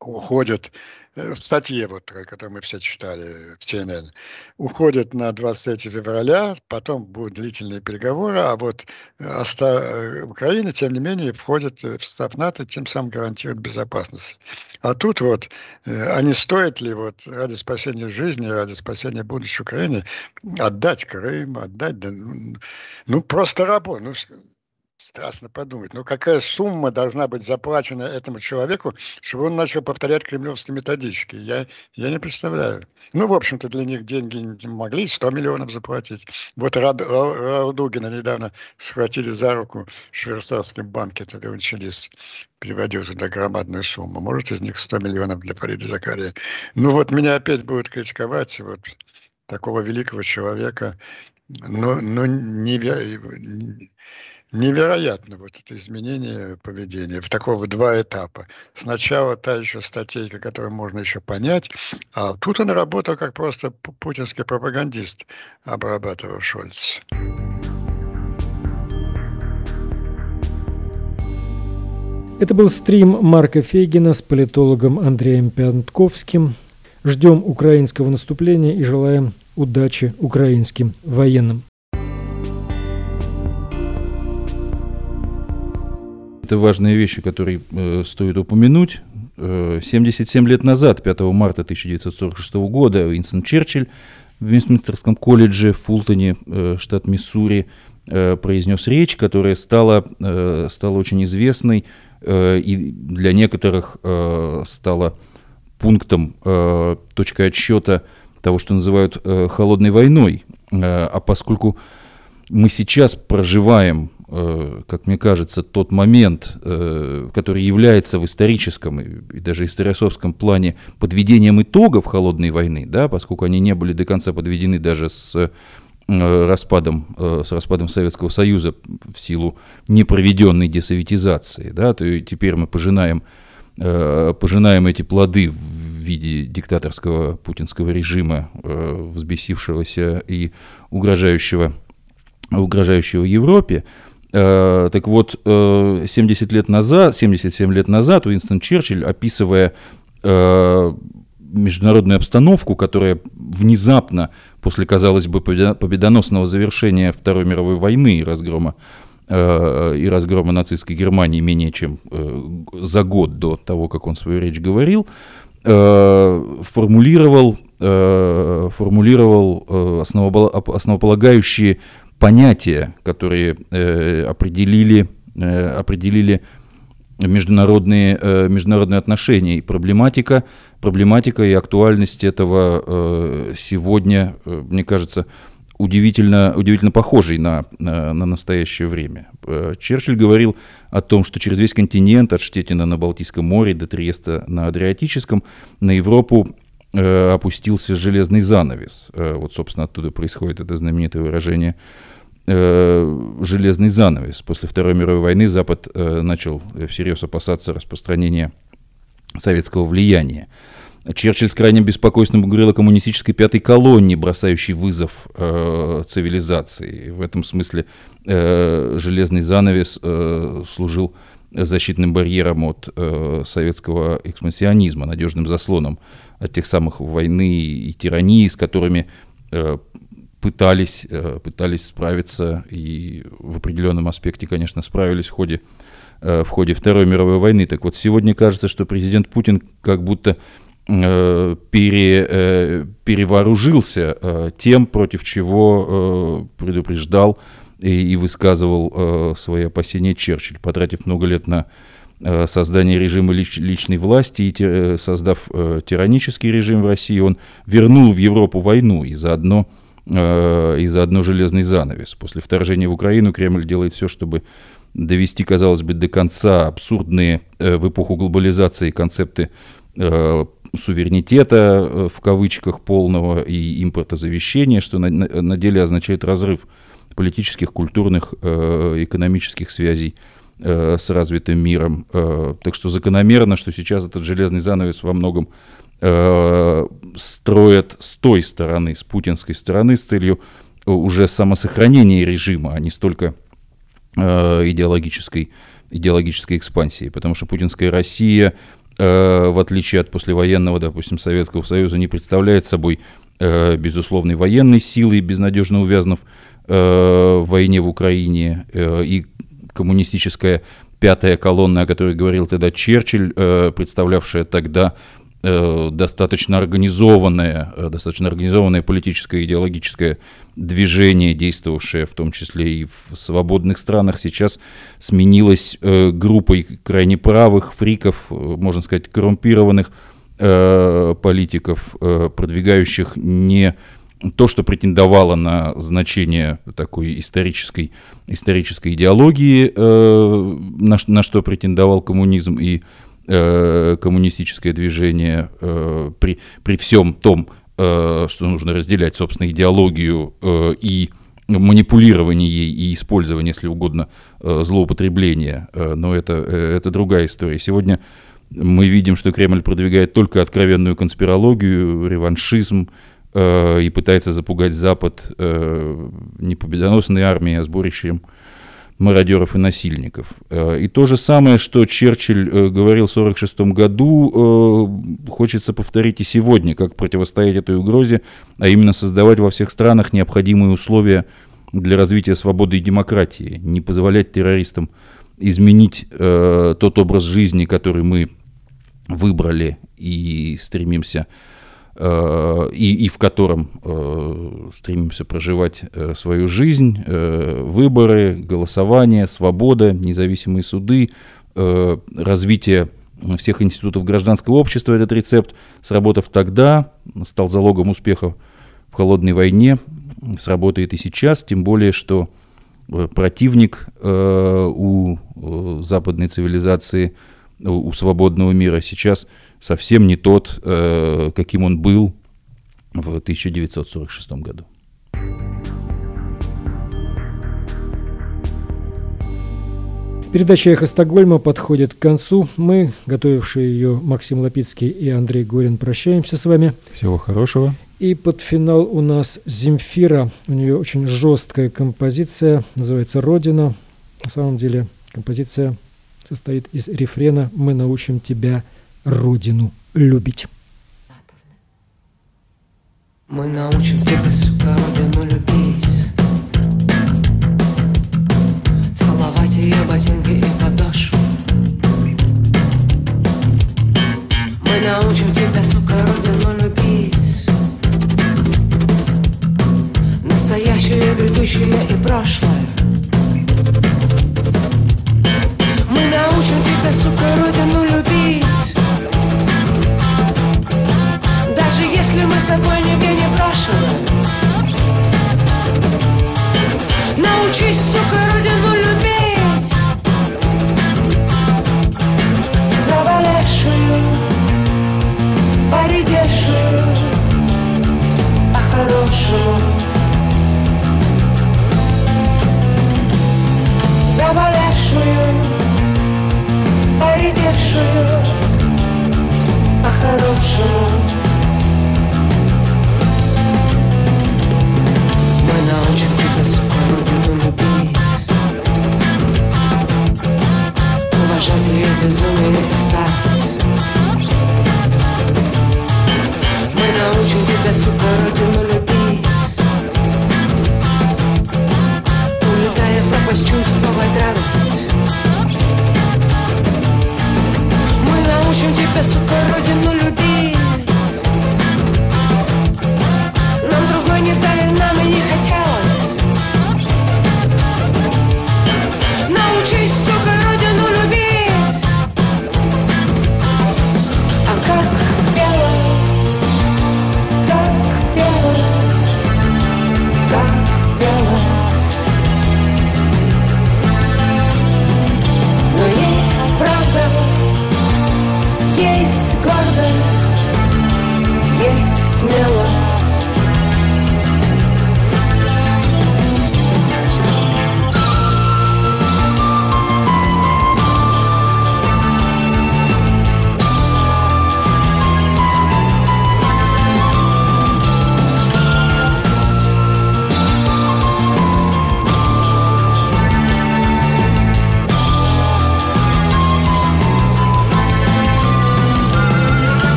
уходят Э, в статье, вот, которую мы все читали в CNN, уходят на 23 февраля, потом будут длительные переговоры, а вот оста... Э, Украина, тем не менее, входит в состав НАТО, тем самым гарантирует безопасность. А тут вот, а не стоит ли вот ради спасения жизни, ради спасения будущей Украины отдать Крым, отдать, да, ну, просто работу, ну, страшно подумать. Ну, какая сумма должна быть заплачена этому человеку, чтобы он начал повторять кремлевские методички? Я, я не представляю. Ну, в общем-то, для них деньги могли 100 миллионов заплатить. Вот Раудугина недавно схватили за руку в швейцарском банке, тогда начались переводил туда громадную сумму. Может, из них 100 миллионов для Фарида Закария. Ну, вот меня опять будут критиковать, вот такого великого человека. Но, но не, невероятно вот это изменение поведения в такого два этапа. Сначала та еще статейка, которую можно еще понять, а тут он работал как просто путинский пропагандист, обрабатывал Шольц. Это был стрим Марка Фейгина с политологом Андреем Пятковским. Ждем украинского наступления и желаем удачи украинским военным. Это важные вещи, которые э, стоит упомянуть. Э, 77 лет назад, 5 марта 1946 года, Уинстон Черчилль в Вестминстерском колледже в Фултоне, э, штат Миссури, э, произнес речь, которая стала, э, стала очень известной э, и для некоторых э, стала пунктом, э, точкой отсчета того, что называют э, холодной войной. Э, а поскольку мы сейчас проживаем как мне кажется, тот момент, э, который является в историческом и даже историосовском плане подведением итогов холодной войны, да, поскольку они не были до конца подведены даже с э, распадом, с распадом Советского Союза в силу непроведенной десоветизации, да, то теперь мы пожинаем, пожинаем эти плоды в виде диктаторского путинского режима, взбесившегося и угрожающего, угрожающего Европе, Э, так вот, 70 э, лет назад, 77 лет назад Уинстон Черчилль, описывая э, международную обстановку, которая внезапно, после, казалось бы, победоносного завершения Второй мировой войны и разгрома, и разгрома нацистской Германии менее чем за год до того, как он свою речь говорил, формулировал, формулировал основополагающие понятия, которые э, определили, э, определили международные, э, международные отношения и проблематика, проблематика и актуальность этого сегодня, мне кажется, удивительно, удивительно похожей на, на, на настоящее время. Черчилль говорил о том, что через весь континент, от Штетина на Балтийском море до Триеста на Адриатическом, на Европу опустился железный занавес. Вот, собственно, оттуда происходит это знаменитое выражение железный занавес. После Второй мировой войны Запад э, начал всерьез опасаться распространения советского влияния. Черчилль с крайним беспокойством говорил о коммунистической пятой колонне, бросающей вызов э, цивилизации. В этом смысле э, железный занавес э, служил защитным барьером от э, советского экспансионизма, надежным заслоном от тех самых войны и тирании, с которыми э, пытались, э, пытались справиться и в определенном аспекте, конечно, справились в ходе, э, в ходе Второй мировой войны. Так вот, сегодня кажется, что президент Путин как будто э, пере, перевооружился тем, против чего предупреждал и, и высказывал свои опасения Черчилль, потратив много лет на создание режима лич, личной власти и создав тиранический режим в России, он вернул в Европу войну и заодно и заодно железный занавес. После вторжения в Украину Кремль делает все, чтобы довести, казалось бы, до конца абсурдные э, в эпоху глобализации концепты э, суверенитета в кавычках полного и импортозавещения, что на, на деле означает разрыв политических, культурных, экономических связей с развитым миром. Так что закономерно, что сейчас этот железный занавес во многом э, строят с той стороны, с путинской стороны, с целью э, уже самосохранения режима, а не столько э, идеологической, идеологической экспансии. Потому что путинская Россия, э, в отличие от послевоенного, допустим, Советского Союза, не представляет собой безусловной военной силы, безнадежно увязнув э, в войне в Украине. И коммунистическая пятая колонна, о которой говорил тогда Черчилль, представлявшая тогда достаточно организованное, достаточно организованное политическое идеологическое движение, действовавшее в том числе и в свободных странах, сейчас сменилось группой крайне правых, фриков, можно сказать, коррумпированных политиков, продвигающих не то, что претендовало на значение такой исторической, исторической идеологии, э, на, что претендовал коммунизм и э, коммунистическое движение э, при, при всем том, э, что нужно разделять, собственно, идеологию и манипулирование ей и использование, если угодно, злоупотребления. Но это, это другая история. Сегодня мы видим, что Кремль продвигает только откровенную конспирологию, реваншизм, и пытается запугать Запад э, не победоносной армией, а сборищем мародеров и насильников. Э, и то же самое, что Черчилль э, говорил в 1946 году, э, хочется повторить и сегодня, как противостоять этой угрозе, а именно создавать во всех странах необходимые условия для развития свободы и демократии, не позволять террористам изменить тот образ жизни, который мы выбрали и стремимся и, и в котором э, стремимся проживать э, свою жизнь, выборы, голосование, свобода, независимые суды, развитие всех институтов гражданского общества. Этот рецепт, сработав тогда, стал залогом успеха в холодной войне, сработает и сейчас, тем более, что противник у западной цивилизации, у свободного мира сейчас – совсем не тот, э, каким он был в 1946 году. Передача «Эхо Стокгольма» подходит к концу. Мы, готовившие ее Максим Лапицкий и Андрей Горин, прощаемся с вами. Всего хорошего. И под финал у нас Земфира. У нее очень жесткая композиция, называется «Родина». На самом деле композиция состоит из рефрена «Мы научим тебя родину любить. Мы научим тебя, сука, родину любить Целовать ее ботинки и подошвы Мы научим тебя, сука, родину любить Настоящее, грядущее и прошлое